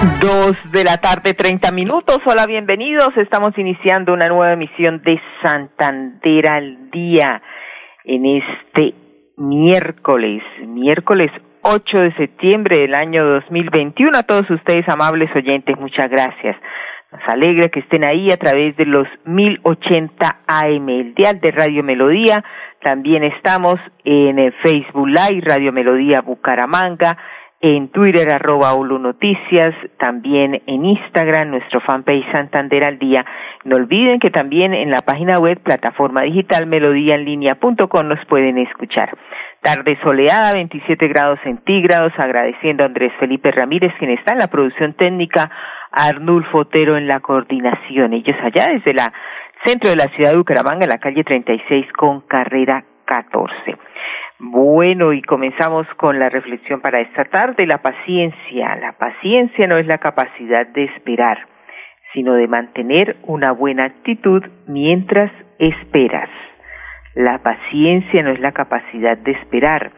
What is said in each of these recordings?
Dos de la tarde, treinta minutos. Hola, bienvenidos. Estamos iniciando una nueva emisión de Santander al Día en este miércoles, miércoles 8 de septiembre del año 2021. A todos ustedes, amables oyentes, muchas gracias. Nos alegra que estén ahí a través de los 1080 AM, el dial de Radio Melodía. También estamos en el Facebook Live, Radio Melodía Bucaramanga en Twitter arroba Ulu Noticias, también en Instagram, nuestro fanpage Santander al Día. No olviden que también en la página web, plataforma digital melodíaenlínea.com nos pueden escuchar. Tarde soleada, 27 grados centígrados, agradeciendo a Andrés Felipe Ramírez, quien está en la producción técnica, a Arnulfo Otero en la coordinación. Ellos allá desde la centro de la ciudad de Bucaramanga, en la calle 36 con carrera 14. Bueno, y comenzamos con la reflexión para esta tarde, la paciencia. La paciencia no es la capacidad de esperar, sino de mantener una buena actitud mientras esperas. La paciencia no es la capacidad de esperar,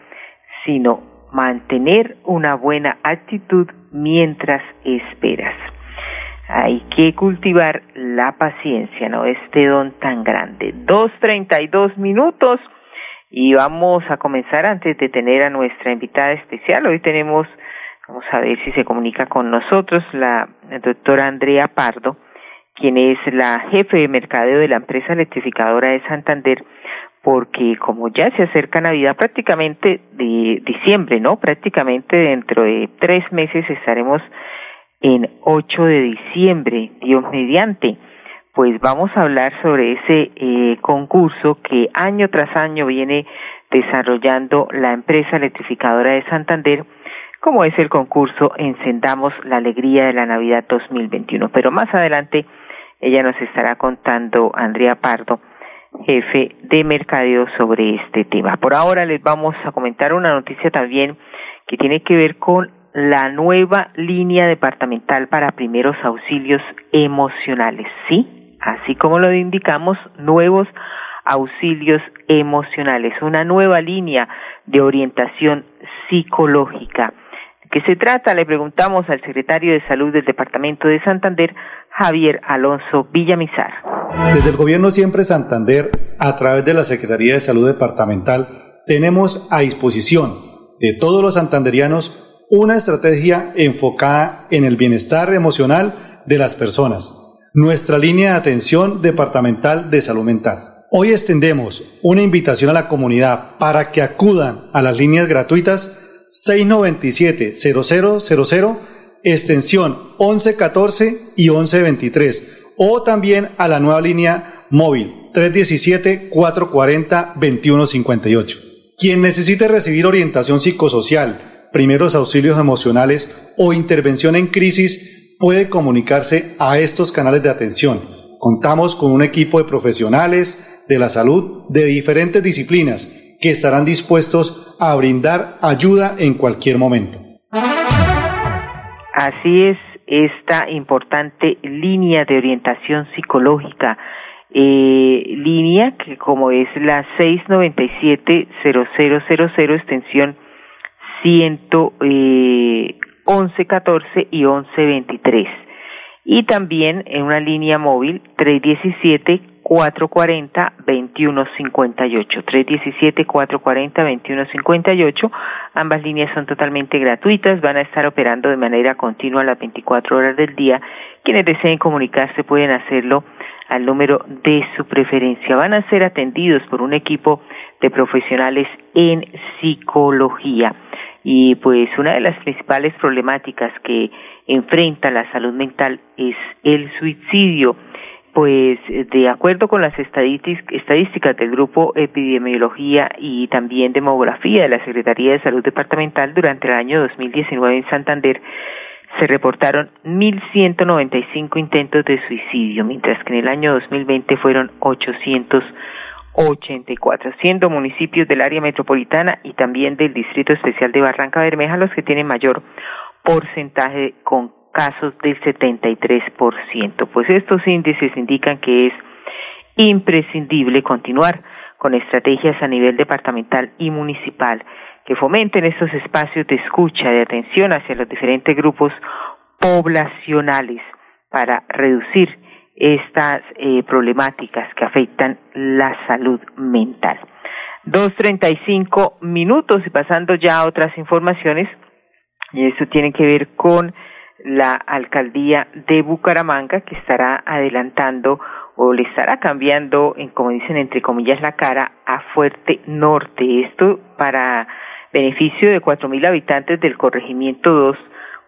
sino mantener una buena actitud mientras esperas. Hay que cultivar la paciencia, no este don tan grande. Dos treinta y dos minutos. Y vamos a comenzar antes de tener a nuestra invitada especial. Hoy tenemos, vamos a ver si se comunica con nosotros, la doctora Andrea Pardo, quien es la jefe de mercadeo de la empresa electrificadora de Santander, porque como ya se acerca Navidad prácticamente de diciembre, ¿no? Prácticamente dentro de tres meses estaremos en 8 de diciembre, Dios mediante pues vamos a hablar sobre ese eh, concurso que año tras año viene desarrollando la empresa electrificadora de Santander, como es el concurso Encendamos la Alegría de la Navidad 2021. Pero más adelante ella nos estará contando, Andrea Pardo, jefe de mercadeo, sobre este tema. Por ahora les vamos a comentar una noticia también que tiene que ver con la nueva línea departamental para primeros auxilios emocionales. ¿Sí? Así como lo indicamos, nuevos auxilios emocionales, una nueva línea de orientación psicológica. ¿De qué se trata? Le preguntamos al secretario de Salud del Departamento de Santander, Javier Alonso Villamizar. Desde el Gobierno Siempre Santander, a través de la Secretaría de Salud Departamental, tenemos a disposición de todos los santanderianos una estrategia enfocada en el bienestar emocional de las personas nuestra línea de atención departamental de salud mental. Hoy extendemos una invitación a la comunidad para que acudan a las líneas gratuitas 697-0000, extensión 1114 y 1123, o también a la nueva línea móvil 317-440-2158. Quien necesite recibir orientación psicosocial, primeros auxilios emocionales o intervención en crisis, puede comunicarse a estos canales de atención. Contamos con un equipo de profesionales de la salud de diferentes disciplinas que estarán dispuestos a brindar ayuda en cualquier momento. Así es esta importante línea de orientación psicológica, eh, línea que como es la 697-0000 extensión 100, eh, 1114 y 1123. Y también en una línea móvil 317-440-2158. 317-440-2158. Ambas líneas son totalmente gratuitas, van a estar operando de manera continua las 24 horas del día. Quienes deseen comunicarse pueden hacerlo al número de su preferencia. Van a ser atendidos por un equipo de profesionales en psicología. Y pues una de las principales problemáticas que enfrenta la salud mental es el suicidio. Pues de acuerdo con las estadísticas del Grupo Epidemiología y también Demografía de la Secretaría de Salud Departamental durante el año 2019 en Santander, se reportaron 1.195 intentos de suicidio, mientras que en el año 2020 fueron 884, siendo municipios del área metropolitana y también del Distrito Especial de Barranca Bermeja los que tienen mayor porcentaje con casos del 73%. Pues estos índices indican que es imprescindible continuar con estrategias a nivel departamental y municipal que fomenten estos espacios de escucha, de atención hacia los diferentes grupos poblacionales para reducir estas eh, problemáticas que afectan la salud mental. Dos treinta y cinco minutos y pasando ya a otras informaciones, y esto tiene que ver con la alcaldía de Bucaramanga que estará adelantando o le estará cambiando, en, como dicen entre comillas, la cara a Fuerte Norte. Esto para beneficio de cuatro mil habitantes del corregimiento 2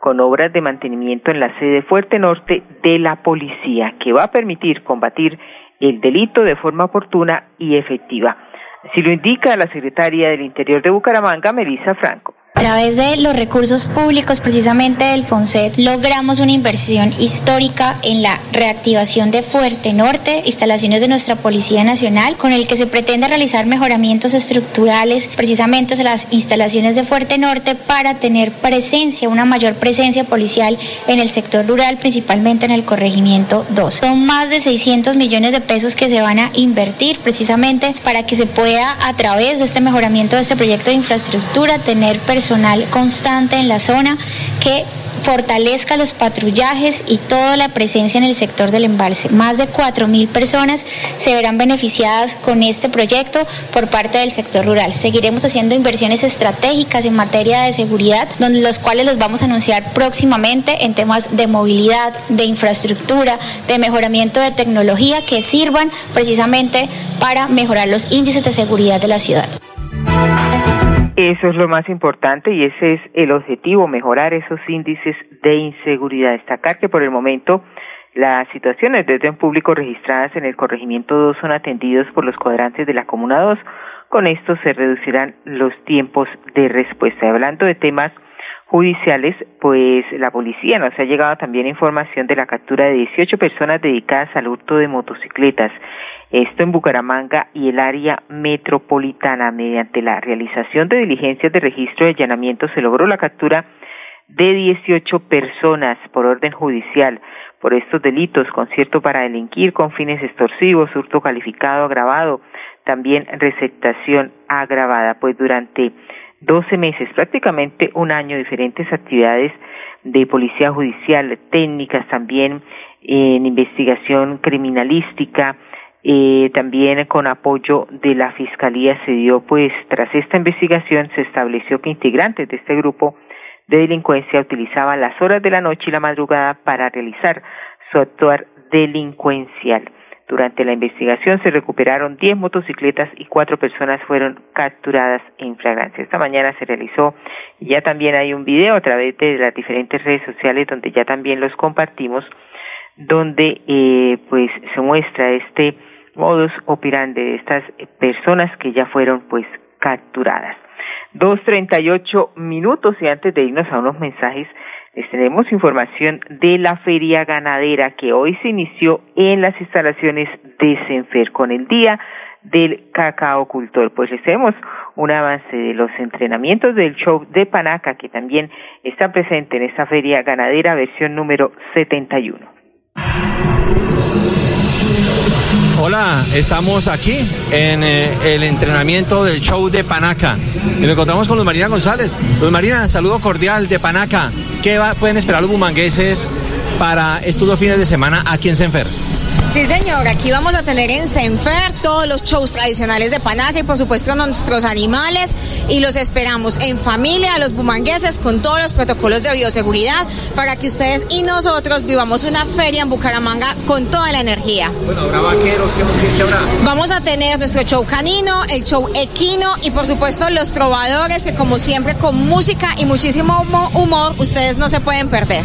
con obras de mantenimiento en la sede Fuerte Norte de la policía, que va a permitir combatir el delito de forma oportuna y efectiva. Así lo indica la secretaria del Interior de Bucaramanga, Melissa Franco. A través de los recursos públicos precisamente del FONSET logramos una inversión histórica en la reactivación de Fuerte Norte, instalaciones de nuestra Policía Nacional, con el que se pretende realizar mejoramientos estructurales precisamente en las instalaciones de Fuerte Norte para tener presencia, una mayor presencia policial en el sector rural, principalmente en el corregimiento 2. Son más de 600 millones de pesos que se van a invertir precisamente para que se pueda a través de este mejoramiento de este proyecto de infraestructura tener personas personal constante en la zona que fortalezca los patrullajes y toda la presencia en el sector del embalse. Más de 4.000 personas se verán beneficiadas con este proyecto por parte del sector rural. Seguiremos haciendo inversiones estratégicas en materia de seguridad, donde los cuales los vamos a anunciar próximamente en temas de movilidad, de infraestructura, de mejoramiento de tecnología que sirvan precisamente para mejorar los índices de seguridad de la ciudad. Eso es lo más importante y ese es el objetivo, mejorar esos índices de inseguridad. Destacar que por el momento las situaciones de orden público registradas en el corregimiento 2 son atendidos por los cuadrantes de la Comuna 2. Con esto se reducirán los tiempos de respuesta. Hablando de temas judiciales, pues la policía nos ha llegado también información de la captura de 18 personas dedicadas al hurto de motocicletas. Esto en Bucaramanga y el área metropolitana. Mediante la realización de diligencias de registro de allanamiento se logró la captura de 18 personas por orden judicial. Por estos delitos, concierto para delinquir con fines extorsivos, hurto calificado agravado, también receptación agravada, pues durante 12 meses, prácticamente un año, diferentes actividades de policía judicial, técnicas también en investigación criminalística, eh, también con apoyo de la Fiscalía se dio, pues tras esta investigación se estableció que integrantes de este grupo de delincuencia utilizaban las horas de la noche y la madrugada para realizar su actuar delincuencial. Durante la investigación se recuperaron 10 motocicletas y cuatro personas fueron capturadas en flagrancia. Esta mañana se realizó y ya también hay un video a través de las diferentes redes sociales donde ya también los compartimos, donde eh, pues se muestra este modus operandi de estas personas que ya fueron pues capturadas. Dos treinta y ocho minutos y antes de irnos a unos mensajes les tenemos información de la feria ganadera que hoy se inició en las instalaciones de Senfer con el día del cacao cultor. Pues les tenemos un avance de los entrenamientos del show de Panaca que también está presente en esta feria ganadera versión número 71. Hola, estamos aquí en eh, el entrenamiento del show de Panaca y nos encontramos con Luz Marina González. Luz Marina, saludo cordial de Panaca. ¿Qué pueden esperar los bumangueses para estos dos fines de semana aquí en Senfer? Sí, señor, aquí vamos a tener en Senfer todos los shows tradicionales de Panaca y por supuesto nuestros animales y los esperamos en familia, los bumangueses, con todos los protocolos de bioseguridad para que ustedes y nosotros vivamos una feria en Bucaramanga con toda la energía. Bueno, habrá vaqueros, ¿qué, habrá? Vamos a tener nuestro show canino, el show equino y por supuesto los trovadores que como siempre con música y muchísimo humor ustedes no se pueden perder.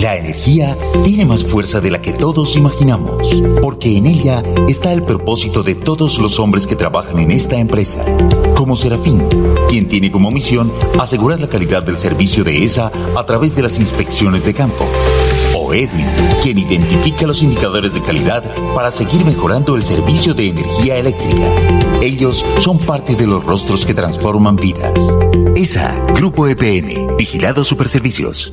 La energía tiene más fuerza de la que todos imaginamos, porque en ella está el propósito de todos los hombres que trabajan en esta empresa, como Serafín, quien tiene como misión asegurar la calidad del servicio de ESA a través de las inspecciones de campo. O Edwin, quien identifica los indicadores de calidad para seguir mejorando el servicio de energía eléctrica. Ellos son parte de los rostros que transforman vidas. ESA, Grupo EPN, Vigilados Superservicios.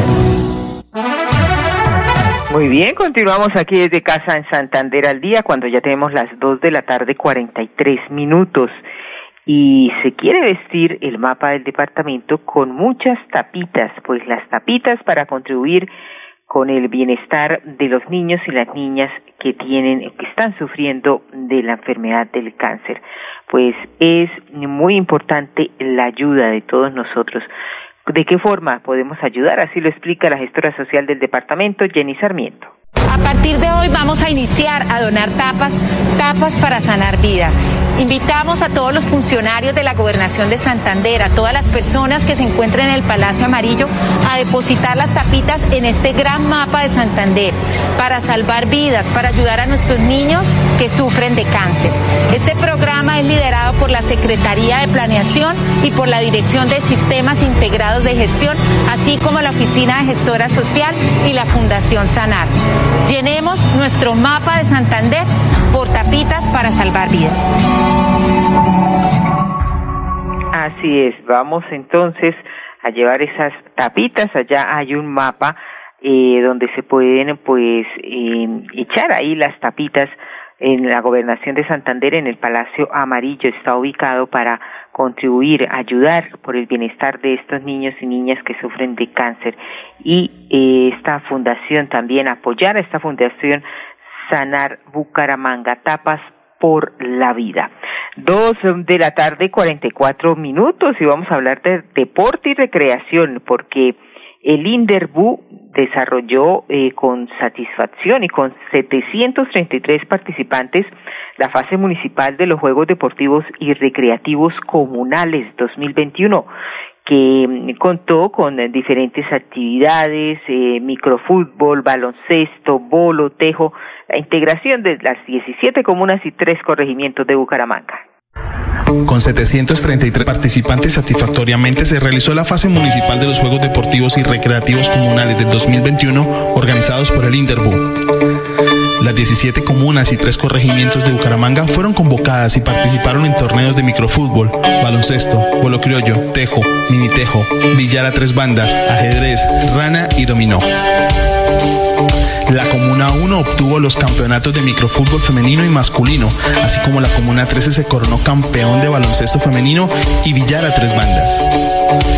Muy bien, continuamos aquí desde casa en Santander al día cuando ya tenemos las dos de la tarde 43 minutos y se quiere vestir el mapa del departamento con muchas tapitas, pues las tapitas para contribuir con el bienestar de los niños y las niñas que tienen que están sufriendo de la enfermedad del cáncer. Pues es muy importante la ayuda de todos nosotros ¿De qué forma podemos ayudar? Así lo explica la gestora social del departamento, Jenny Sarmiento. A partir de hoy vamos a iniciar a donar tapas, tapas para sanar vida. Invitamos a todos los funcionarios de la Gobernación de Santander, a todas las personas que se encuentren en el Palacio Amarillo, a depositar las tapitas en este gran mapa de Santander para salvar vidas, para ayudar a nuestros niños que sufren de cáncer. Este programa es liderado por la Secretaría de Planeación y por la Dirección de Sistemas Integrados de Gestión, así como la Oficina de Gestora Social y la Fundación Sanar. Llenemos nuestro mapa de Santander por tapitas para salvar vidas. Así es, vamos entonces a llevar esas tapitas, allá hay un mapa eh, donde se pueden pues eh, echar ahí las tapitas en la gobernación de Santander en el Palacio Amarillo. Está ubicado para contribuir, ayudar por el bienestar de estos niños y niñas que sufren de cáncer. Y eh, esta fundación también apoyar a esta fundación Sanar Bucaramanga Tapas por la vida. Dos de la tarde, cuarenta y cuatro minutos y vamos a hablar de deporte y recreación porque El Inderbu desarrolló eh, con satisfacción y con 733 participantes la fase municipal de los Juegos Deportivos y Recreativos Comunales 2021 que mm, contó con diferentes actividades, eh, microfútbol, baloncesto, bolo, tejo, la integración de las 17 comunas y tres corregimientos de Bucaramanga. Con 733 participantes satisfactoriamente se realizó la fase municipal de los Juegos Deportivos y Recreativos Comunales del 2021 organizados por el Interbu. Las 17 comunas y tres corregimientos de Bucaramanga fueron convocadas y participaron en torneos de microfútbol, baloncesto, bolo criollo, tejo, mini tejo, billar a tres bandas, ajedrez, rana y dominó. La Comuna 1 obtuvo los campeonatos de microfútbol femenino y masculino, así como la Comuna 13 se coronó campeón de baloncesto femenino y billar a tres bandas.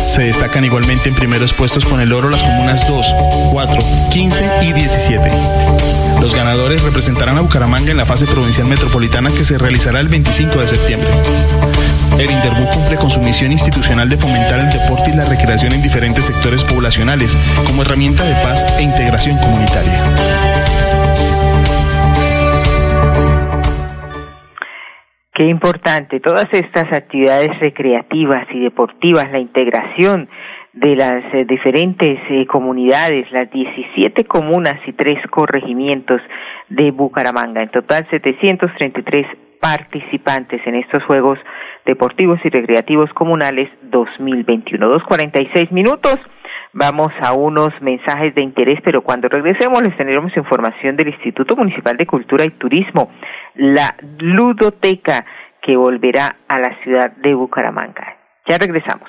Se destacan igualmente en primeros puestos con el oro las comunas 2, 4, 15 y 17. Los ganadores representarán a Bucaramanga en la fase provincial metropolitana que se realizará el 25 de septiembre. El Interbu cumple con su misión institucional de fomentar el deporte y la recreación en diferentes sectores poblacionales como herramienta de paz e integración comunitaria. Qué importante, todas estas actividades recreativas y deportivas, la integración de las eh, diferentes eh, comunidades, las 17 comunas y tres corregimientos de Bucaramanga. En total, 733 participantes en estos Juegos Deportivos y Recreativos Comunales 2021. 2.46 minutos. Vamos a unos mensajes de interés, pero cuando regresemos les tendremos información del Instituto Municipal de Cultura y Turismo, la ludoteca que volverá a la ciudad de Bucaramanga. Ya regresamos.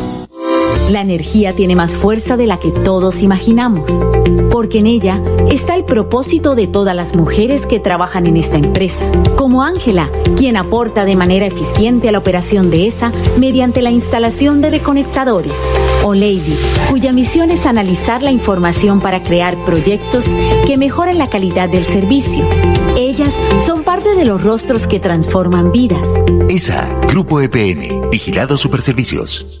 La energía tiene más fuerza de la que todos imaginamos, porque en ella está el propósito de todas las mujeres que trabajan en esta empresa, como Ángela, quien aporta de manera eficiente a la operación de esa mediante la instalación de reconectadores, o Lady, cuya misión es analizar la información para crear proyectos que mejoren la calidad del servicio. Ellas son parte de los rostros que transforman vidas. ESA, Grupo EPN, Vigilado Superservicios.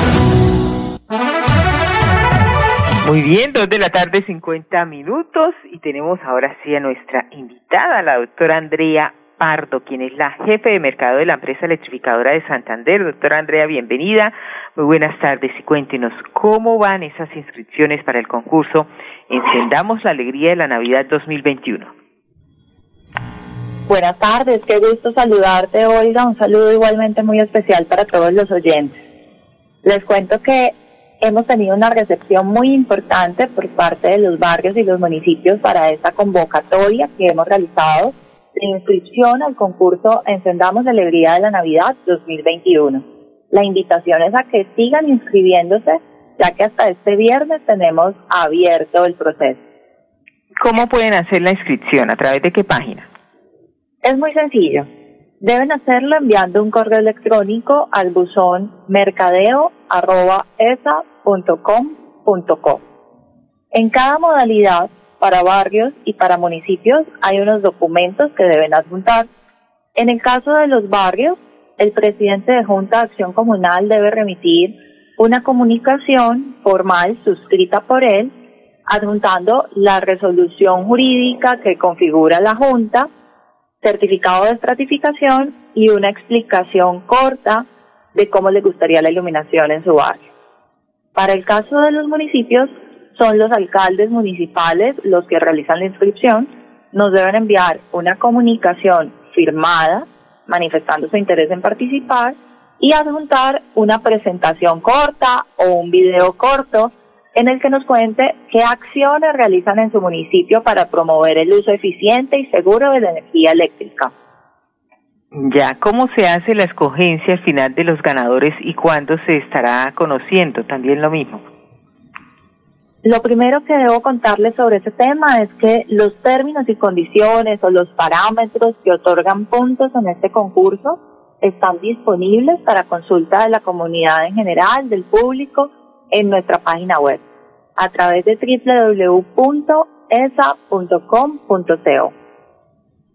Muy bien, dos de la tarde, 50 minutos, y tenemos ahora sí a nuestra invitada, la doctora Andrea Pardo, quien es la jefe de mercado de la empresa electrificadora de Santander. Doctora Andrea, bienvenida. Muy buenas tardes y cuéntenos cómo van esas inscripciones para el concurso Encendamos la Alegría de la Navidad 2021. Buenas tardes, qué gusto saludarte, Olga. Un saludo igualmente muy especial para todos los oyentes. Les cuento que hemos tenido una recepción muy importante por parte de los barrios y los municipios para esta convocatoria que hemos realizado de inscripción al concurso Encendamos la Alegría de la Navidad 2021. La invitación es a que sigan inscribiéndose, ya que hasta este viernes tenemos abierto el proceso. ¿Cómo pueden hacer la inscripción? ¿A través de qué página? Es muy sencillo. Deben hacerlo enviando un correo electrónico al buzón mercadeo.esa.com.co. En cada modalidad, para barrios y para municipios, hay unos documentos que deben adjuntar. En el caso de los barrios, el presidente de Junta de Acción Comunal debe remitir una comunicación formal suscrita por él, adjuntando la resolución jurídica que configura la Junta, certificado de estratificación y una explicación corta de cómo le gustaría la iluminación en su barrio. Para el caso de los municipios, son los alcaldes municipales los que realizan la inscripción, nos deben enviar una comunicación firmada manifestando su interés en participar y adjuntar una presentación corta o un video corto en el que nos cuente qué acciones realizan en su municipio para promover el uso eficiente y seguro de la energía eléctrica. Ya, ¿cómo se hace la escogencia al final de los ganadores y cuándo se estará conociendo? También lo mismo. Lo primero que debo contarles sobre ese tema es que los términos y condiciones o los parámetros que otorgan puntos en este concurso están disponibles para consulta de la comunidad en general, del público en nuestra página web a través de www.esa.com.co.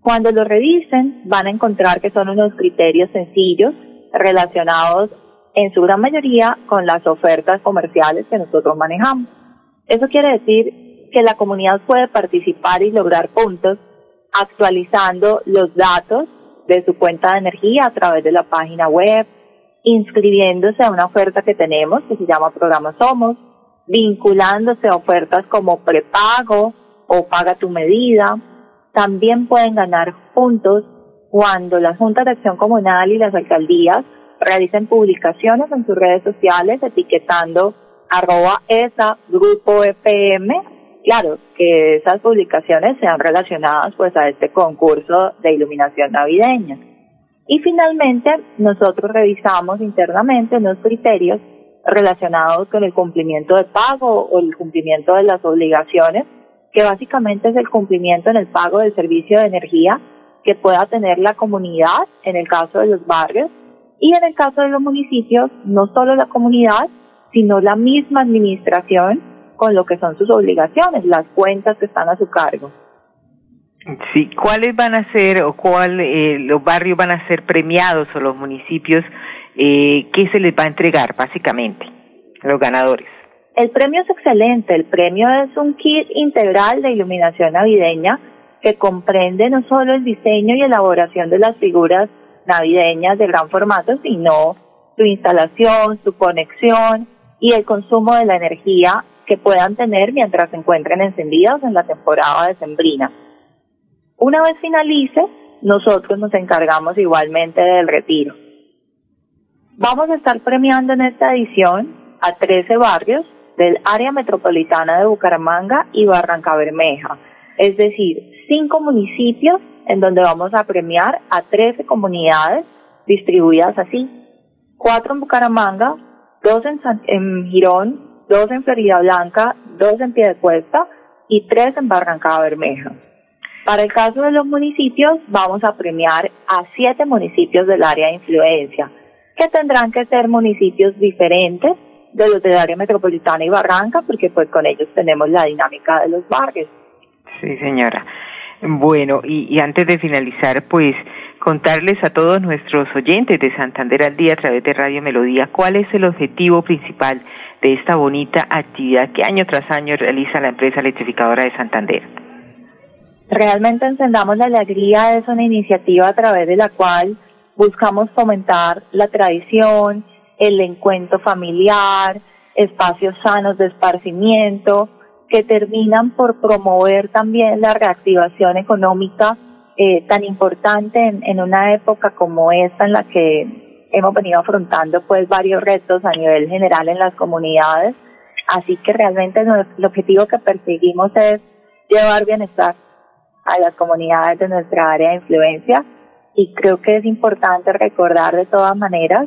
Cuando lo revisen van a encontrar que son unos criterios sencillos relacionados en su gran mayoría con las ofertas comerciales que nosotros manejamos. Eso quiere decir que la comunidad puede participar y lograr puntos actualizando los datos de su cuenta de energía a través de la página web, inscribiéndose a una oferta que tenemos que se llama Programa Somos, vinculándose a ofertas como prepago o paga tu medida. También pueden ganar puntos cuando las juntas de acción comunal y las alcaldías realicen publicaciones en sus redes sociales etiquetando arroba esa grupo EPM. Claro, que esas publicaciones sean relacionadas pues a este concurso de iluminación navideña. Y finalmente, nosotros revisamos internamente unos criterios relacionados con el cumplimiento de pago o el cumplimiento de las obligaciones, que básicamente es el cumplimiento en el pago del servicio de energía que pueda tener la comunidad en el caso de los barrios y en el caso de los municipios, no solo la comunidad, sino la misma administración con lo que son sus obligaciones, las cuentas que están a su cargo. Sí, ¿cuáles van a ser o cuál eh, los barrios van a ser premiados o los municipios? Eh, ¿Qué se les va a entregar básicamente a los ganadores? El premio es excelente. El premio es un kit integral de iluminación navideña que comprende no solo el diseño y elaboración de las figuras navideñas de gran formato, sino su instalación, su conexión y el consumo de la energía que puedan tener mientras se encuentren encendidas en la temporada decembrina. Una vez finalice, nosotros nos encargamos igualmente del retiro. Vamos a estar premiando en esta edición a 13 barrios del área metropolitana de Bucaramanga y Barranca Bermeja, es decir, cinco municipios en donde vamos a premiar a 13 comunidades distribuidas así, cuatro en Bucaramanga, dos en, en Girón, dos en Florida Blanca, dos en Piedecuesta y tres en Barranca Bermeja. Para el caso de los municipios, vamos a premiar a siete municipios del área de influencia, que tendrán que ser municipios diferentes de los del área metropolitana y Barranca, porque pues con ellos tenemos la dinámica de los barrios. Sí, señora. Bueno, y, y antes de finalizar, pues contarles a todos nuestros oyentes de Santander al Día a través de Radio Melodía cuál es el objetivo principal de esta bonita actividad que año tras año realiza la empresa electrificadora de Santander. Realmente Encendamos la Alegría es una iniciativa a través de la cual buscamos fomentar la tradición, el encuentro familiar, espacios sanos de esparcimiento, que terminan por promover también la reactivación económica eh, tan importante en, una época como esta en la que hemos venido afrontando pues varios retos a nivel general en las comunidades. Así que realmente el objetivo que perseguimos es llevar bienestar a las comunidades de nuestra área de influencia y creo que es importante recordar de todas maneras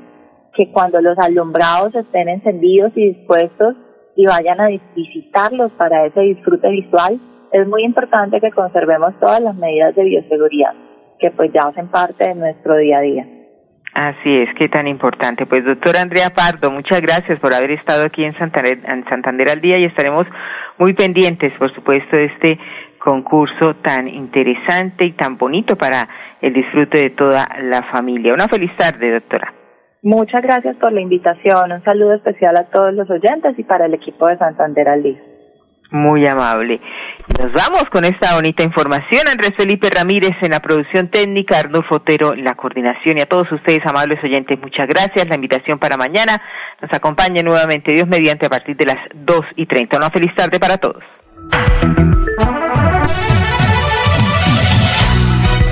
que cuando los alumbrados estén encendidos y dispuestos y vayan a visitarlos para ese disfrute visual, es muy importante que conservemos todas las medidas de bioseguridad que pues ya hacen parte de nuestro día a día. Así es, qué tan importante. Pues doctora Andrea Pardo, muchas gracias por haber estado aquí en Santander, en Santander al día y estaremos muy pendientes, por supuesto, de este concurso tan interesante y tan bonito para el disfrute de toda la familia. Una feliz tarde, doctora. Muchas gracias por la invitación. Un saludo especial a todos los oyentes y para el equipo de Santander al día. Muy amable. Nos vamos con esta bonita información. Andrés Felipe Ramírez en la producción técnica, Arnulfo Fotero en la coordinación y a todos ustedes, amables oyentes, muchas gracias. La invitación para mañana nos acompaña nuevamente Dios mediante a partir de las dos y treinta. Una feliz tarde para todos.